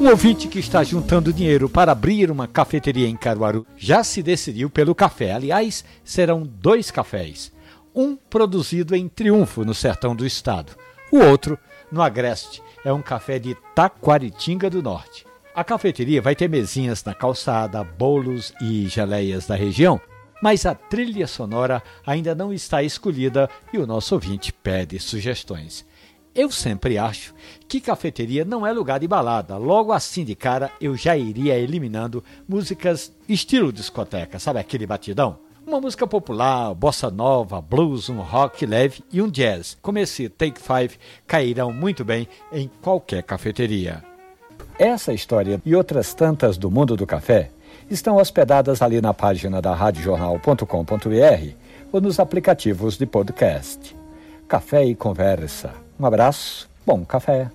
Um ouvinte que está juntando dinheiro para abrir uma cafeteria em Caruaru já se decidiu pelo café. Aliás, serão dois cafés. Um produzido em Triunfo, no sertão do estado. O outro, no Agreste, é um café de Taquaritinga do Norte. A cafeteria vai ter mesinhas na calçada, bolos e geleias da região, mas a trilha sonora ainda não está escolhida e o nosso ouvinte pede sugestões. Eu sempre acho que cafeteria não é lugar de balada. Logo assim de cara eu já iria eliminando músicas estilo discoteca, sabe aquele batidão? Uma música popular, bossa nova, blues, um rock leve e um jazz, como esse Take Five, cairão muito bem em qualquer cafeteria. Essa história e outras tantas do mundo do café estão hospedadas ali na página da radiojornal.com.br ou nos aplicativos de podcast. Café e conversa. Um abraço, bom café.